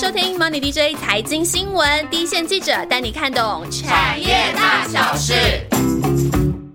收听 Money DJ 财经新闻，第一线记者带你看懂产业大小事。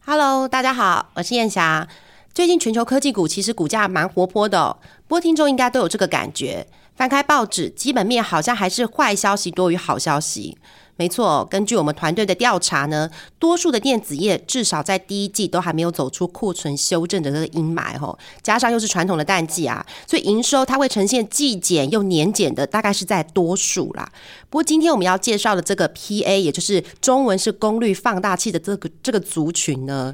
Hello，大家好，我是燕霞。最近全球科技股其实股价蛮活泼的，哦，不过听众应该都有这个感觉。翻开报纸，基本面好像还是坏消息多于好消息。没错，根据我们团队的调查呢，多数的电子业至少在第一季都还没有走出库存修正的这个阴霾吼，加上又是传统的淡季啊，所以营收它会呈现季减又年减的，大概是在多数啦。不过今天我们要介绍的这个 PA，也就是中文是功率放大器的这个这个族群呢，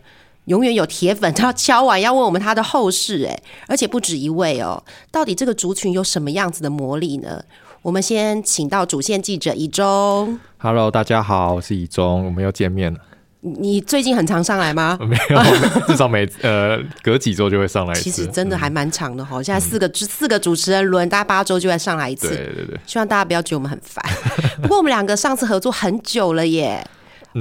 永远有铁粉要敲完要问我们他的后事，哎，而且不止一位哦，到底这个族群有什么样子的魔力呢？我们先请到主线记者以中。Hello，大家好，我是以中，我们又见面了。你最近很常上来吗？没有，至少每呃隔几周就会上来一次。其实真的还蛮长的哈，现在四个四个主持人轮，大概八周就会上来一次。对对对，希望大家不要觉得我们很烦。不过我们两个上次合作很久了耶。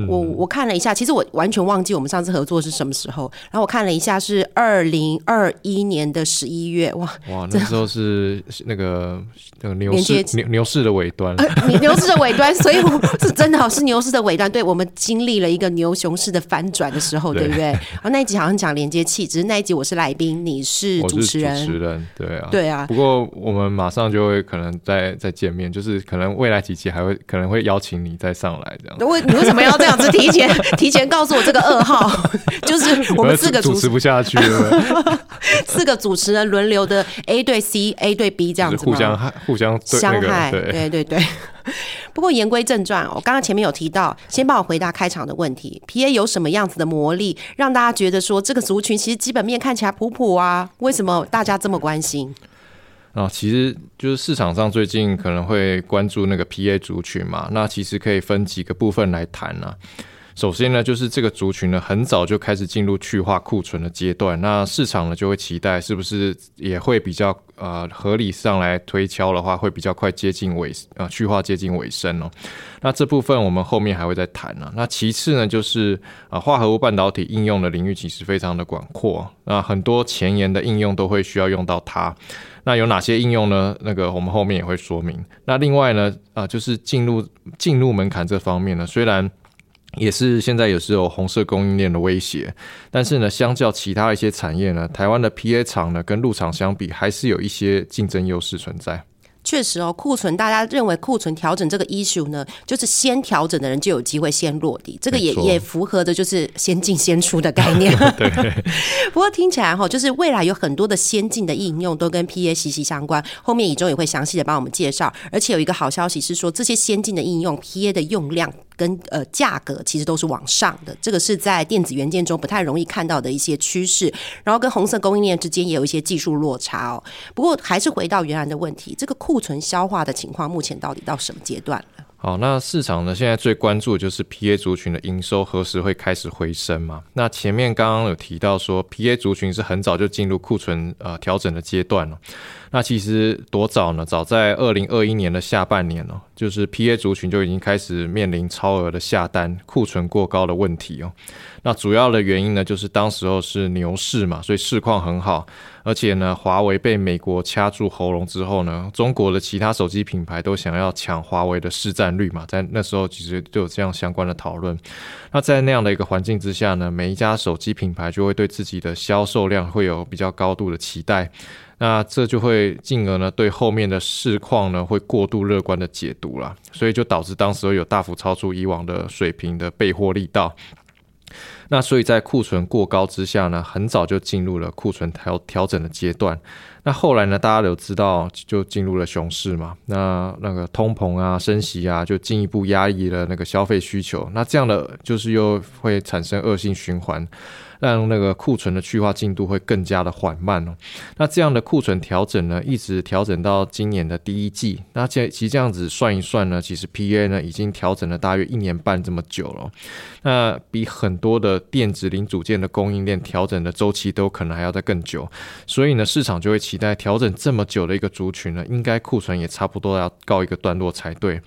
我我看了一下，其实我完全忘记我们上次合作是什么时候。然后我看了一下，是二零二一年的十一月。哇哇，那时候是那个那个牛市牛牛市的尾端，牛市的尾端，所以我是真的是牛市的尾端。对我们经历了一个牛熊市的翻转的时候，对不对？然后那一集好像讲连接器，只是那一集我是来宾，你是主持人，主持人对啊，对啊。不过我们马上就会可能再再见面，就是可能未来几期还会可能会邀请你再上来这样。为你为什么要？这样子提前 提前告诉我这个噩耗，就是 我们四个主持不下去了，四个主持人轮流的 A 对 C，A 对 B 这样子，互相害互相相害，对对对。不过言归正传，我刚刚前面有提到，先帮我回答开场的问题，PA 有什么样子的魔力，让大家觉得说这个族群其实基本面看起来普普啊？为什么大家这么关心？啊，其实就是市场上最近可能会关注那个 PA 族群嘛，那其实可以分几个部分来谈啊。首先呢，就是这个族群呢，很早就开始进入去化库存的阶段，那市场呢就会期待是不是也会比较呃合理上来推敲的话，会比较快接近尾呃去化接近尾声哦。那这部分我们后面还会再谈呢。那其次呢，就是啊化合物半导体应用的领域其实非常的广阔，那很多前沿的应用都会需要用到它。那有哪些应用呢？那个我们后面也会说明。那另外呢，啊就是进入进入门槛这方面呢，虽然。也是现在也是有红色供应链的威胁，但是呢，相较其他一些产业呢，台湾的 PA 厂呢跟入厂相比，还是有一些竞争优势存在。确实哦，库存大家认为库存调整这个 issue 呢，就是先调整的人就有机会先落地，这个也也符合的就是先进先出的概念。对。不过听起来哈，就是未来有很多的先进的应用都跟 PA 息息相关，后面以中也会详细的帮我们介绍。而且有一个好消息是说，这些先进的应用 PA 的用量。跟呃价格其实都是往上的，这个是在电子元件中不太容易看到的一些趋势。然后跟红色供应链之间也有一些技术落差哦。不过还是回到原来的问题，这个库存消化的情况目前到底到什么阶段了？好，那市场呢现在最关注的就是 PA 族群的营收何时会开始回升嘛？那前面刚刚有提到说 PA 族群是很早就进入库存呃调整的阶段了。那其实多早呢？早在二零二一年的下半年哦，就是 PA 族群就已经开始面临超额的下单、库存过高的问题哦。那主要的原因呢，就是当时候是牛市嘛，所以市况很好，而且呢，华为被美国掐住喉咙之后呢，中国的其他手机品牌都想要抢华为的市占率嘛，在那时候其实就有这样相关的讨论。那在那样的一个环境之下呢，每一家手机品牌就会对自己的销售量会有比较高度的期待。那这就会进而呢，对后面的市况呢，会过度乐观的解读了，所以就导致当时有大幅超出以往的水平的备货力道。那所以在库存过高之下呢，很早就进入了库存调调整的阶段。那后来呢，大家都知道，就进入了熊市嘛。那那个通膨啊、升息啊，就进一步压抑了那个消费需求。那这样的就是又会产生恶性循环。让那个库存的去化进度会更加的缓慢哦。那这样的库存调整呢，一直调整到今年的第一季。那这其实这样子算一算呢，其实 PA 呢已经调整了大约一年半这么久了。那比很多的电子零组件的供应链调整的周期都可能还要再更久。所以呢，市场就会期待调整这么久的一个族群呢，应该库存也差不多要告一个段落才对。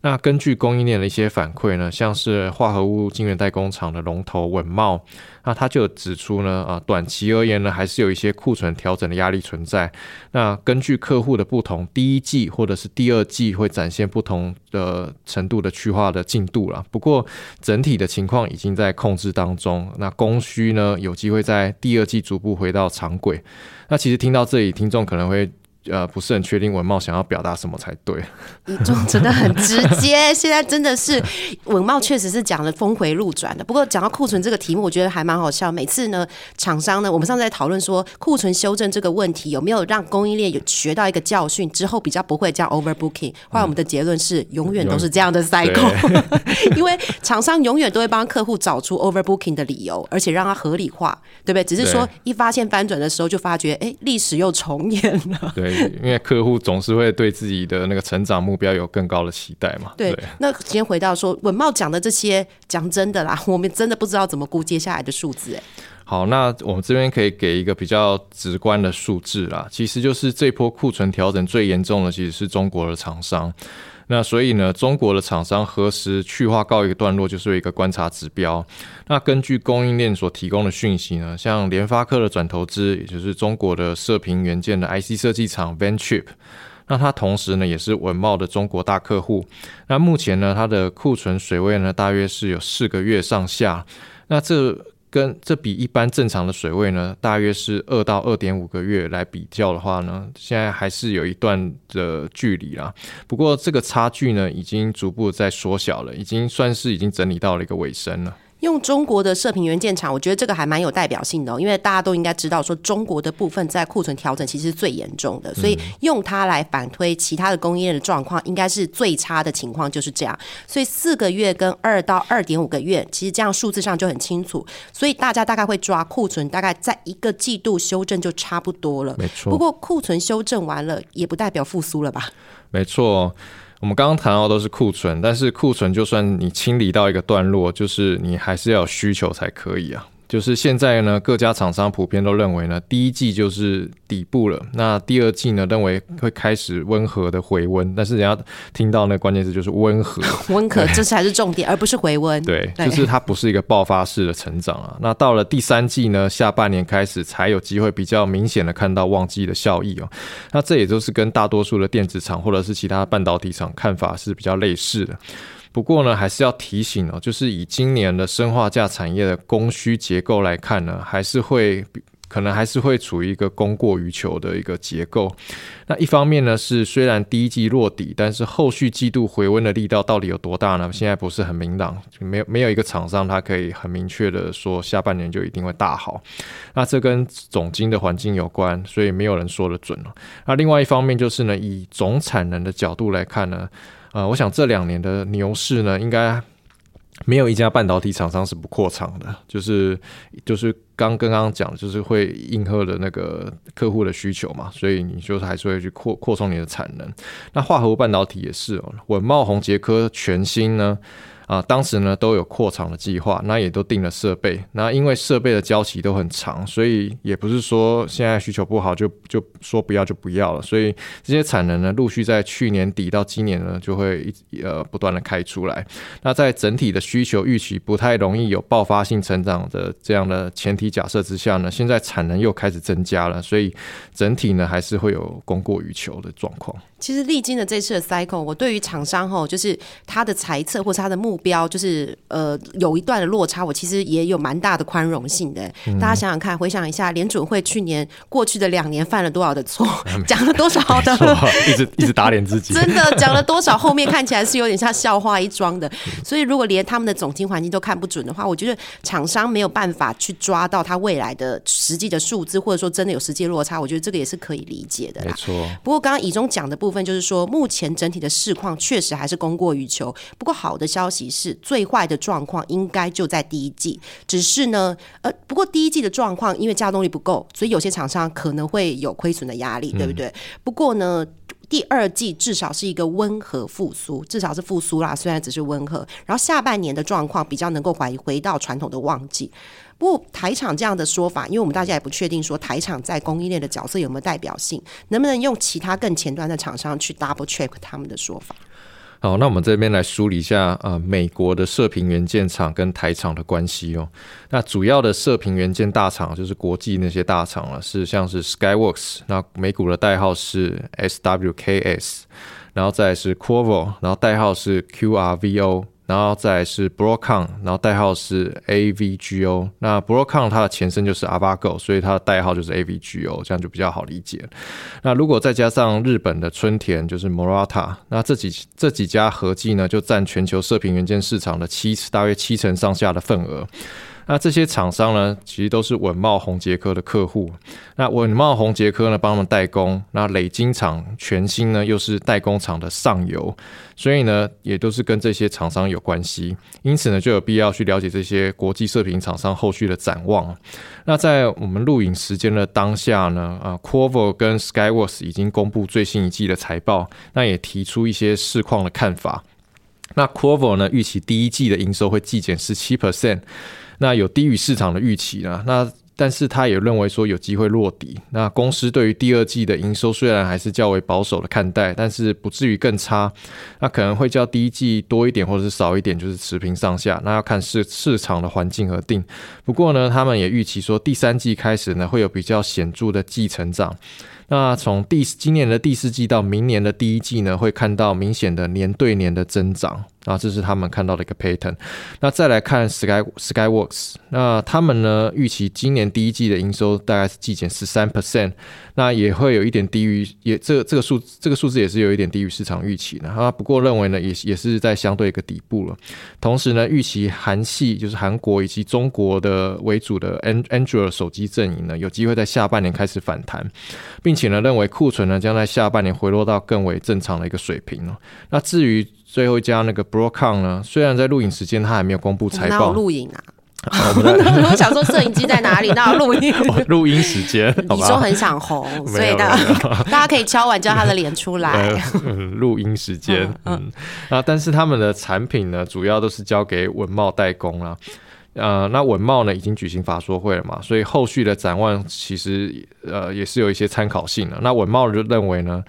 那根据供应链的一些反馈呢，像是化合物晶圆代工厂的龙头稳茂，那他就指出呢，啊，短期而言呢，还是有一些库存调整的压力存在。那根据客户的不同，第一季或者是第二季会展现不同的程度的去化的进度了。不过整体的情况已经在控制当中。那供需呢，有机会在第二季逐步回到常轨。那其实听到这里，听众可能会。呃，不是很确定文茂想要表达什么才对。你就真的很直接，现在真的是文茂确实是讲了峰回路转的。不过讲到库存这个题目，我觉得还蛮好笑。每次呢，厂商呢，我们上次在讨论说库存修正这个问题有没有让供应链有学到一个教训之后比较不会这样 overbooking。后来我们的结论是，永远都是这样的 cycle，因为厂商永远都会帮客户找出 overbooking 的理由，而且让它合理化，对不对？只是说一发现翻转的时候，就发觉哎，历史又重演了。对。因为客户总是会对自己的那个成长目标有更高的期待嘛。对，那先回到说文茂讲的这些，讲真的啦，我们真的不知道怎么估接下来的数字。哎，好，那我们这边可以给一个比较直观的数字啦，其实就是这波库存调整最严重的，其实是中国的厂商。那所以呢，中国的厂商何时去化告一个段落，就是一个观察指标。那根据供应链所提供的讯息呢，像联发科的转投资，也就是中国的射频元件的 IC 设计厂 Venchip，那它同时呢也是文茂的中国大客户。那目前呢，它的库存水位呢，大约是有四个月上下。那这跟这比一般正常的水位呢，大约是二到二点五个月来比较的话呢，现在还是有一段的距离啦。不过这个差距呢，已经逐步在缩小了，已经算是已经整理到了一个尾声了。用中国的射频元件厂，我觉得这个还蛮有代表性的，因为大家都应该知道，说中国的部分在库存调整其实是最严重的，所以用它来反推其他的供应链的状况，应该是最差的情况就是这样。所以四个月跟二到二点五个月，其实这样数字上就很清楚，所以大家大概会抓库存，大概在一个季度修正就差不多了。没错。不过库存修正完了，也不代表复苏了吧？没错。我们刚刚谈到都是库存，但是库存就算你清理到一个段落，就是你还是要有需求才可以啊。就是现在呢，各家厂商普遍都认为呢，第一季就是底部了。那第二季呢，认为会开始温和的回温。但是人家听到那关键词就是温和，温和，这才是重点，而不是回温。对，就是它不是一个爆发式的成长啊。那到了第三季呢，下半年开始才有机会比较明显的看到旺季的效益哦。那这也就是跟大多数的电子厂或者是其他半导体厂看法是比较类似的。不过呢，还是要提醒哦，就是以今年的生化价产业的供需结构来看呢，还是会可能还是会处于一个供过于求的一个结构。那一方面呢，是虽然第一季落底，但是后续季度回温的力道到底有多大呢？现在不是很明朗，没有没有一个厂商它可以很明确的说下半年就一定会大好。那这跟总金的环境有关，所以没有人说得准了。那另外一方面就是呢，以总产能的角度来看呢。呃，我想这两年的牛市呢，应该没有一家半导体厂商是不扩厂的，就是就是刚刚刚讲，就是会应和的那个客户的需求嘛，所以你就是还是会去扩扩充你的产能。那化合物半导体也是哦，稳茂宏杰科全新呢。啊，当时呢都有扩厂的计划，那也都定了设备。那因为设备的交期都很长，所以也不是说现在需求不好就就说不要就不要了。所以这些产能呢，陆续在去年底到今年呢，就会一呃不断的开出来。那在整体的需求预期不太容易有爆发性成长的这样的前提假设之下呢，现在产能又开始增加了，所以整体呢还是会有供过于求的状况。其实历经了这次的 cycle，我对于厂商吼，就是他的猜测或是他的目标，就是呃有一段的落差，我其实也有蛮大的宽容性的。大家想想看，回想一下，联准会去年过去的两年犯了多少的错，讲了多少的，一直 一直打脸自己，真的讲了多少，后面看起来是有点像笑话一桩的。所以如果连他们的总经环境都看不准的话，我觉得厂商没有办法去抓到他未来的实际的数字，或者说真的有实际落差，我觉得这个也是可以理解的。没错。不过刚刚以中讲的部。部分就是说，目前整体的市况确实还是供过于求。不过好的消息是，最坏的状况应该就在第一季。只是呢，呃，不过第一季的状况，因为加动力不够，所以有些厂商可能会有亏损的压力，对不对？不过呢，第二季至少是一个温和复苏，至少是复苏啦，虽然只是温和。然后下半年的状况比较能够回回到传统的旺季。不过台场这样的说法，因为我们大家也不确定说台场在供应链的角色有没有代表性，能不能用其他更前端的厂商去 double check 他们的说法？好，那我们这边来梳理一下啊，美国的射频元件厂跟台厂的关系哦。那主要的射频元件大厂就是国际那些大厂了，是像是 Skyworks，那美股的代号是 SWKS，然后再是 Qorvo，然后代号是 QRVO。然后再是 Broadcom，然后代号是 AVGO。那 Broadcom 它的前身就是 Avago，所以它的代号就是 AVGO，这样就比较好理解。那如果再加上日本的春田，就是 Morata，那这几这几家合计呢，就占全球射频元件市场的七大约七成上下的份额。那这些厂商呢，其实都是稳茂宏杰科的客户。那稳茂宏杰科呢，帮他们代工。那磊晶厂全新呢，又是代工厂的上游，所以呢，也都是跟这些厂商有关系。因此呢，就有必要去了解这些国际射频厂商后续的展望。那在我们录影时间的当下呢，啊，Qorvo 跟 Skyworks 已经公布最新一季的财报，那也提出一些市况的看法。那 Qorvo 呢，预期第一季的营收会季减十七 percent。那有低于市场的预期呢？那但是他也认为说有机会落底。那公司对于第二季的营收虽然还是较为保守的看待，但是不至于更差。那可能会较第一季多一点或者是少一点，就是持平上下。那要看市市场的环境而定。不过呢，他们也预期说第三季开始呢会有比较显著的季成长。那从第今年的第四季到明年的第一季呢，会看到明显的年对年的增长。啊，这是他们看到的一个 pattern。那再来看 Sky Skyworks，那他们呢预期今年第一季的营收大概是季减十三 percent，那也会有一点低于，也这这个数这个数字也是有一点低于市场预期的。啊，不过认为呢也也是在相对一个底部了。同时呢，预期韩系就是韩国以及中国的为主的 Android 手机阵营呢，有机会在下半年开始反弹，并且呢认为库存呢将在下半年回落到更为正常的一个水平了。那至于最后一家那个 Broadcom 呢？虽然在录影时间他还没有公布财报，录影啊？我想说摄影机在哪里？那录音？录音时间？你说很想红，所以大大家可以敲完叫他的脸出来。录音时间，嗯啊，但是他们的产品呢，主要都是交给文茂代工了。呃，那文茂呢已经举行法说会了嘛，所以后续的展望其实呃也是有一些参考性的。那文茂就认为呢。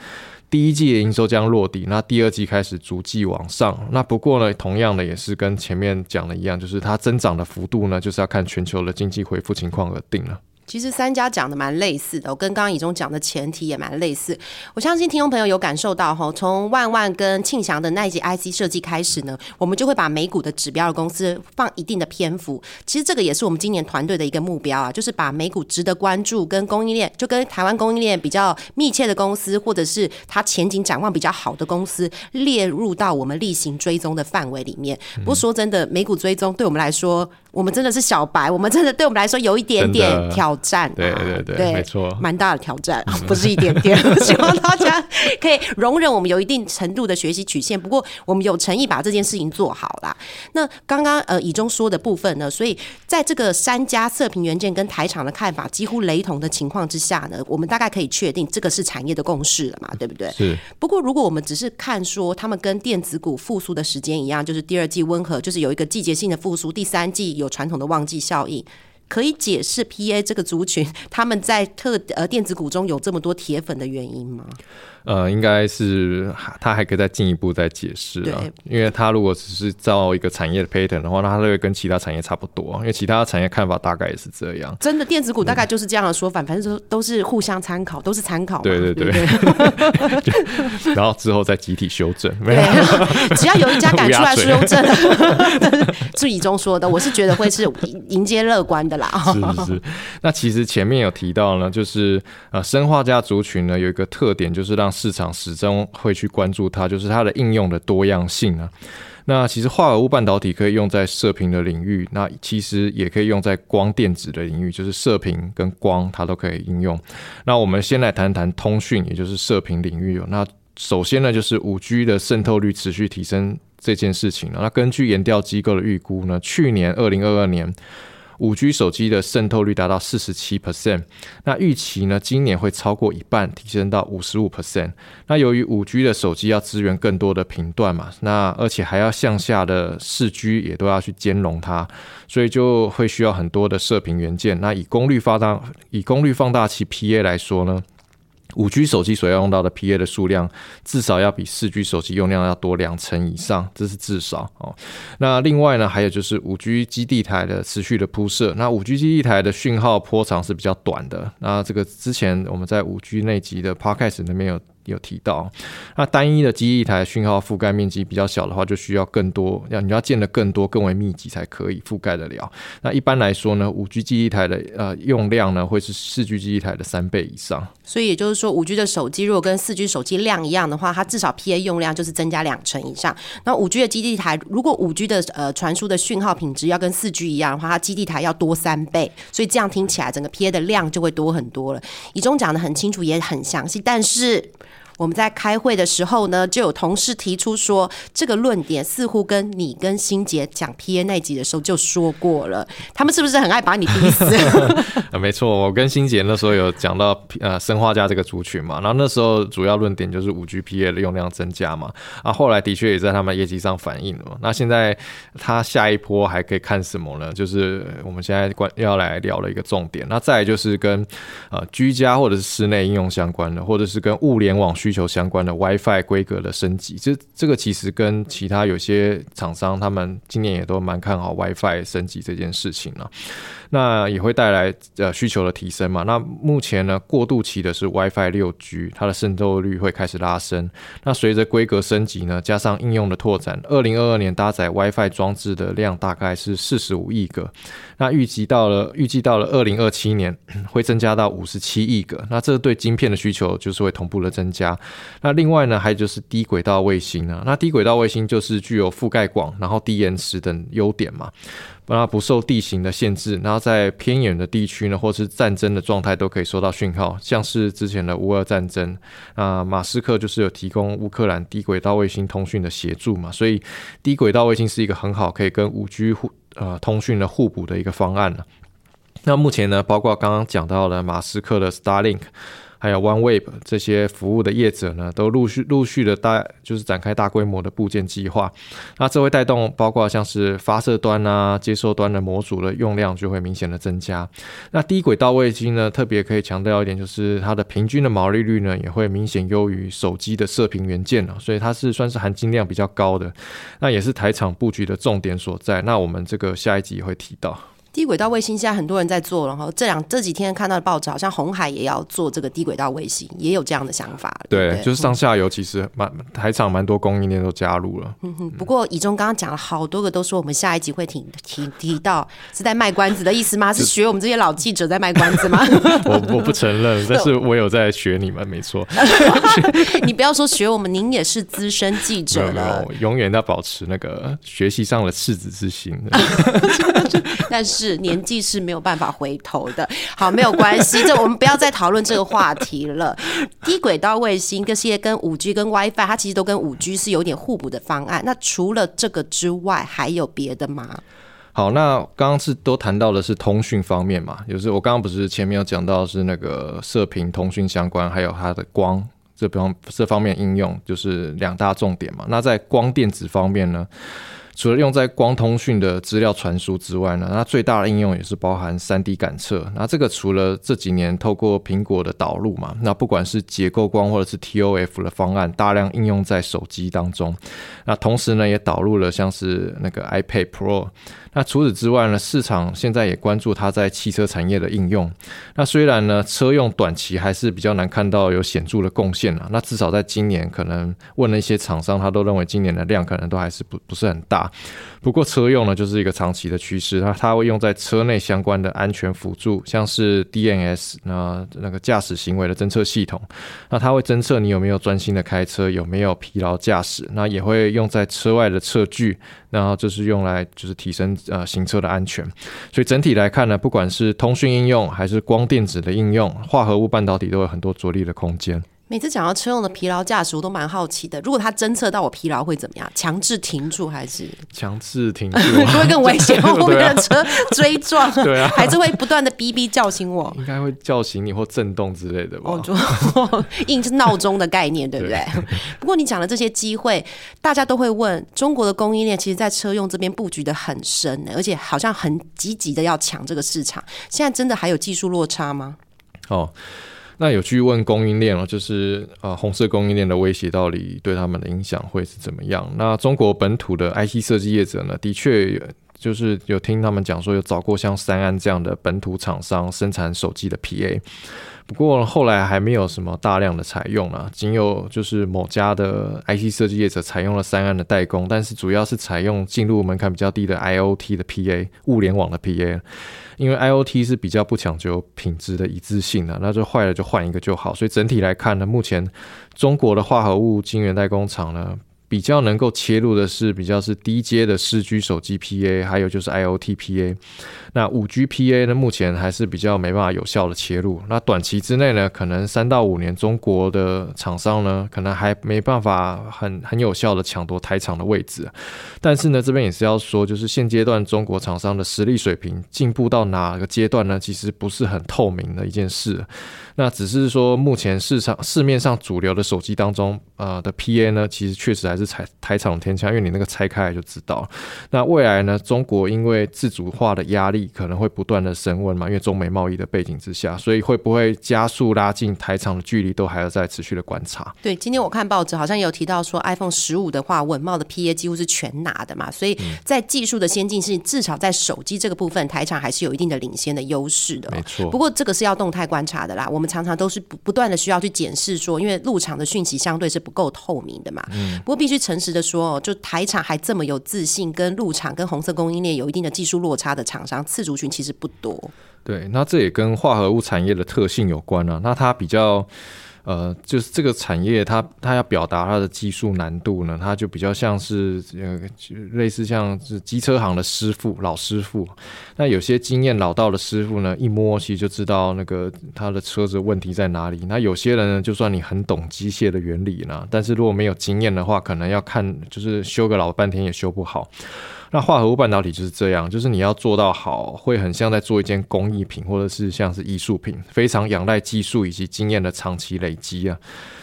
第一季的营收将落地，那第二季开始逐季往上。那不过呢，同样的也是跟前面讲的一样，就是它增长的幅度呢，就是要看全球的经济恢复情况而定了。其实三家讲的蛮类似的，我跟刚刚以中讲的前提也蛮类似。我相信听众朋友有感受到哈，从万万跟庆祥的那一集 IC 设计开始呢，我们就会把美股的指标的公司放一定的篇幅。其实这个也是我们今年团队的一个目标啊，就是把美股值得关注跟供应链，就跟台湾供应链比较密切的公司，或者是它前景展望比较好的公司，列入到我们例行追踪的范围里面。不过说真的，美股追踪对我们来说，我们真的是小白，我们真的对我们来说有一点点挑战。对对对，没错，蛮大的挑战，不是一点点。希望大家可以容忍我们有一定程度的学习曲线，不过我们有诚意把这件事情做好啦。那刚刚呃以中说的部分呢，所以在这个三家测评元件跟台厂的看法几乎雷同的情况之下呢，我们大概可以确定这个是产业的共识了嘛，对不对？是。不过如果我们只是看说他们跟电子股复苏的时间一样，就是第二季温和，就是有一个季节性的复苏，第三季有传统的旺季效应。可以解释 P A 这个族群他们在特呃电子股中有这么多铁粉的原因吗？呃，应该是他还可以再进一步再解释啊，因为他如果只是造一个产业的 pattern 的话，那他会跟其他产业差不多，因为其他产业看法大概也是这样。真的电子股大概就是这样的说法，反正都都是互相参考，都是参考。对对对。然后之后再集体修正，没有，只要有一家敢出来修正，是以中说的，我是觉得会是迎接乐观的啦。是是是。那其实前面有提到呢，就是呃，生化家族群呢有一个特点，就是让市场始终会去关注它，就是它的应用的多样性啊。那其实化合物半导体可以用在射频的领域，那其实也可以用在光电子的领域，就是射频跟光它都可以应用。那我们先来谈谈通讯，也就是射频领域。那首先呢，就是五 G 的渗透率持续提升这件事情。那根据研调机构的预估呢，去年二零二二年。五 G 手机的渗透率达到四十七 percent，那预期呢，今年会超过一半，提升到五十五 percent。那由于五 G 的手机要支援更多的频段嘛，那而且还要向下的四 G 也都要去兼容它，所以就会需要很多的射频元件。那以功率放大以功率放大器 PA 来说呢？五 G 手机所要用到的 PA 的数量，至少要比四 G 手机用量要多两成以上，这是至少哦。那另外呢，还有就是五 G 基地台的持续的铺设。那五 G 基地台的讯号波长是比较短的。那这个之前我们在五 G 那集的 Podcast 里面有。有提到，那单一的基地台讯号覆盖面积比较小的话，就需要更多，要你要建的更多、更为密集才可以覆盖得了。那一般来说呢，五 G 基地台的呃用量呢，会是四 G 基地台的三倍以上。所以也就是说，五 G 的手机如果跟四 G 手机量一样的话，它至少 PA 用量就是增加两成以上。那五 G 的基地台，如果五 G 的呃传输的讯号品质要跟四 G 一样的话，它基地台要多三倍。所以这样听起来，整个 PA 的量就会多很多了。以中讲的很清楚，也很详细，但是。我们在开会的时候呢，就有同事提出说，这个论点似乎跟你跟欣杰讲 P A 那集的时候就说过了。他们是不是很爱把你逼死？没错，我跟欣杰那时候有讲到呃生化家这个族群嘛，然后那时候主要论点就是五 G P A 的用量增加嘛。啊，后来的确也在他们业绩上反映了。嘛。那现在他下一波还可以看什么呢？就是我们现在关要来聊的一个重点。那再就是跟呃居家或者是室内应用相关的，或者是跟物联网需需求相关的 WiFi 规格的升级，这这个其实跟其他有些厂商他们今年也都蛮看好 WiFi 升级这件事情了。那也会带来呃需求的提升嘛？那目前呢，过渡期的是 WiFi 六 G，它的渗透率会开始拉升。那随着规格升级呢，加上应用的拓展，二零二二年搭载 WiFi 装置的量大概是四十五亿个。那预计到了预计到了二零二七年 会增加到五十七亿个。那这对晶片的需求就是会同步的增加。那另外呢，还有就是低轨道卫星啊。那低轨道卫星就是具有覆盖广，然后低延迟等优点嘛。那不受地形的限制，然后在偏远的地区呢，或是战争的状态都可以收到讯号，像是之前的乌俄战争，那马斯克就是有提供乌克兰低轨道卫星通讯的协助嘛，所以低轨道卫星是一个很好可以跟五 G 互呃通讯的互补的一个方案了。那目前呢，包括刚刚讲到的马斯克的 Starlink。还有 OneWeb 这些服务的业者呢，都陆续陆续的大就是展开大规模的部件计划，那这会带动包括像是发射端啊、接收端的模组的用量就会明显的增加。那低轨道卫星呢，特别可以强调一点，就是它的平均的毛利率呢，也会明显优于手机的射频元件了，所以它是算是含金量比较高的，那也是台场布局的重点所在。那我们这个下一集也会提到。低轨道卫星现在很多人在做，然后这两这几天看到的报纸，好像红海也要做这个低轨道卫星，也有这样的想法。对，就是上下游其实蛮台厂蛮多供应链都加入了。嗯哼。不过以中刚刚讲了好多个，都说我们下一集会提提提到，是在卖关子的意思吗？是学我们这些老记者在卖关子吗？我我不承认，但是我有在学你们，没错。你不要说学我们，您也是资深记者了，永远要保持那个学习上的赤子之心。但是。年纪是没有办法回头的。好，没有关系，这我们不要再讨论这个话题了。低轨道卫星这些跟五 G 跟 WiFi，它其实都跟五 G 是有点互补的方案。那除了这个之外，还有别的吗？好，那刚刚是都谈到的是通讯方面嘛，就是我刚刚不是前面有讲到是那个射频通讯相关，还有它的光这方这方面应用，就是两大重点嘛。那在光电子方面呢？除了用在光通讯的资料传输之外呢，那最大的应用也是包含三 D 感测。那这个除了这几年透过苹果的导入嘛，那不管是结构光或者是 TOF 的方案，大量应用在手机当中。那同时呢，也导入了像是那个 iPad Pro。那除此之外呢，市场现在也关注它在汽车产业的应用。那虽然呢，车用短期还是比较难看到有显著的贡献啊。那至少在今年，可能问了一些厂商，他都认为今年的量可能都还是不不是很大。不过车用呢，就是一个长期的趋势，那它会用在车内相关的安全辅助，像是 DNS 那那个驾驶行为的侦测系统，那它会侦测你有没有专心的开车，有没有疲劳驾驶，那也会用在车外的测距，然后就是用来就是提升呃行车的安全。所以整体来看呢，不管是通讯应用还是光电子的应用，化合物半导体都有很多着力的空间。每次讲到车用的疲劳驾驶，我都蛮好奇的。如果他侦测到我疲劳会怎么样？强制停住还是强制停住？会更危险，后面的车 追撞，对啊，还是会不断的哔哔叫醒我？应该会叫醒你或震动之类的吧？哦，就应是闹钟的概念，对不对？不过你讲的这些机会，大家都会问，中国的供应链其实，在车用这边布局的很深，而且好像很积极的要抢这个市场。现在真的还有技术落差吗？哦。那有去问供应链了，就是呃红色供应链的威胁到底对他们的影响会是怎么样？那中国本土的 IC 设计业者呢，的确就是有听他们讲说有找过像三安这样的本土厂商生产手机的 PA。不过后来还没有什么大量的采用了，仅有就是某家的 IC 设计业者采用了三安的代工，但是主要是采用进入门槛比较低的 IOT 的 PA 物联网的 PA，因为 IOT 是比较不讲究品质的一致性的，那就坏了就换一个就好。所以整体来看呢，目前中国的化合物晶圆代工厂呢。比较能够切入的是比较是低阶的四 G 手机 PA，还有就是 IOT PA。那五 G PA 呢，目前还是比较没办法有效的切入。那短期之内呢，可能三到五年，中国的厂商呢，可能还没办法很很有效的抢夺台厂的位置。但是呢，这边也是要说，就是现阶段中国厂商的实力水平进步到哪个阶段呢？其实不是很透明的一件事。那只是说，目前市场市面上主流的手机当中，呃的 PA 呢，其实确实还是台台厂天下，因为你那个拆开来就知道。那未来呢，中国因为自主化的压力可能会不断的升温嘛，因为中美贸易的背景之下，所以会不会加速拉近台厂的距离，都还要再持续的观察。对，今天我看报纸好像有提到说，iPhone 十五的话，稳茂的 PA 几乎是全拿的嘛，所以在技术的先进性，至少在手机这个部分，台厂还是有一定的领先的优势的。没错。不过这个是要动态观察的啦，我们常常都是不不断的需要去检视说，因为入场的讯息相对是不够透明的嘛。嗯。不过必须诚实的说，就台厂还这么有自信，跟入场跟红色供应链有一定的技术落差的厂商，次族群其实不多。对，那这也跟化合物产业的特性有关啊。那它比较。呃，就是这个产业，它它要表达它的技术难度呢，它就比较像是呃，类似像是机车行的师傅，老师傅。那有些经验老道的师傅呢，一摸其实就知道那个他的车子问题在哪里。那有些人呢，就算你很懂机械的原理呢，但是如果没有经验的话，可能要看就是修个老半天也修不好。那化合物半导体就是这样，就是你要做到好，会很像在做一件工艺品，或者是像是艺术品，非常仰赖技术以及经验的长期累积啊。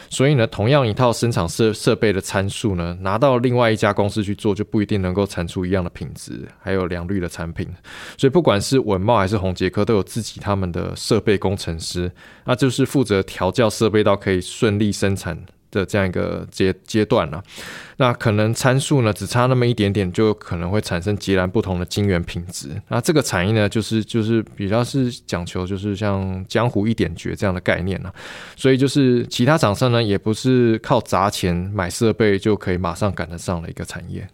所以呢，同样一套生产设设备的参数呢，拿到另外一家公司去做，就不一定能够产出一样的品质，还有良率的产品。所以不管是稳茂还是宏杰科，都有自己他们的设备工程师，那就是负责调教设备到可以顺利生产。的这样一个阶阶段了，那可能参数呢只差那么一点点，就可能会产生截然不同的晶圆品质。那这个产业呢，就是就是比较是讲求就是像江湖一点绝这样的概念了，所以就是其他厂商呢，也不是靠砸钱买设备就可以马上赶得上的一个产业。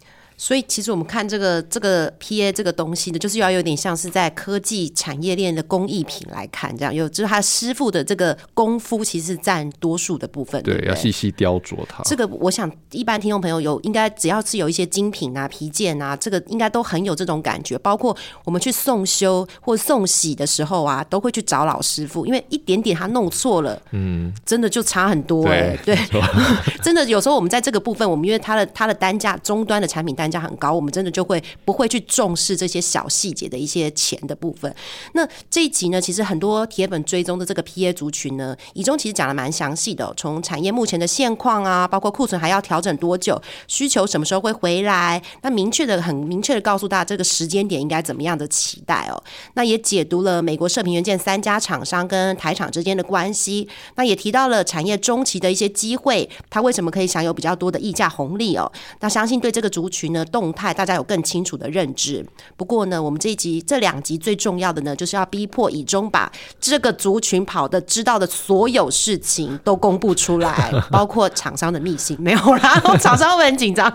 所以其实我们看这个这个 P A 这个东西呢，就是要有点像是在科技产业链的工艺品来看，这样有就是他师傅的这个功夫，其实占多数的部分。对，要细细雕琢它。这个我想一般听众朋友有应该只要是有一些精品啊、皮件啊，这个应该都很有这种感觉。包括我们去送修或送洗的时候啊，都会去找老师傅，因为一点点他弄错了，嗯，真的就差很多哎。对，真的有时候我们在这个部分，我们因为它的它的单价终端的产品单。价很高，我们真的就会不会去重视这些小细节的一些钱的部分。那这一集呢，其实很多铁粉追踪的这个 P A 族群呢，以中其实讲的蛮详细的，从产业目前的现况啊，包括库存还要调整多久，需求什么时候会回来，那明确的很明确的告诉大家这个时间点应该怎么样的期待哦。那也解读了美国射频元件三家厂商跟台厂之间的关系，那也提到了产业中期的一些机会，它为什么可以享有比较多的溢价红利哦。那相信对这个族群呢。动态，大家有更清楚的认知。不过呢，我们这一集这两集最重要的呢，就是要逼迫以中把这个族群跑的知道的所有事情都公布出来，包括厂商的秘辛没有啦，厂商会很紧张。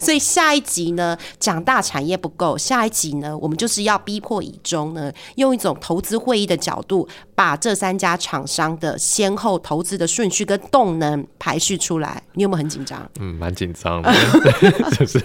所以下一集呢，讲大产业不够，下一集呢，我们就是要逼迫以中呢，用一种投资会议的角度，把这三家厂商的先后投资的顺序跟动能排序出来。你有没有很紧张？嗯，蛮紧张的。就是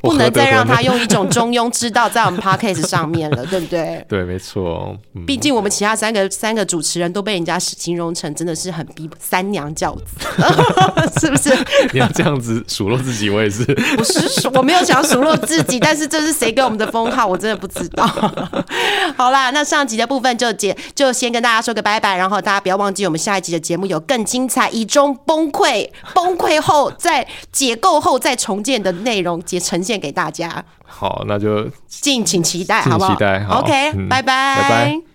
不能再让他用一种中庸之道在我们 podcast 上面了，对不对？对，没错。毕竟我们其他三个三个主持人都被人家形容成真的是很逼三娘教子，是不是？你要这样子数落自己，我也是。不是，我没有想要数落自己，但是这是谁给我们的封号，我真的不知道。好啦，那上集的部分就结，就先跟大家说个拜拜，然后大家不要忘记，我们下一集的节目有更精彩，以中崩溃，崩溃后再。解构后再重建的内容，也呈现给大家。好，那就敬请期待，好不好？期待。OK，拜拜，拜拜。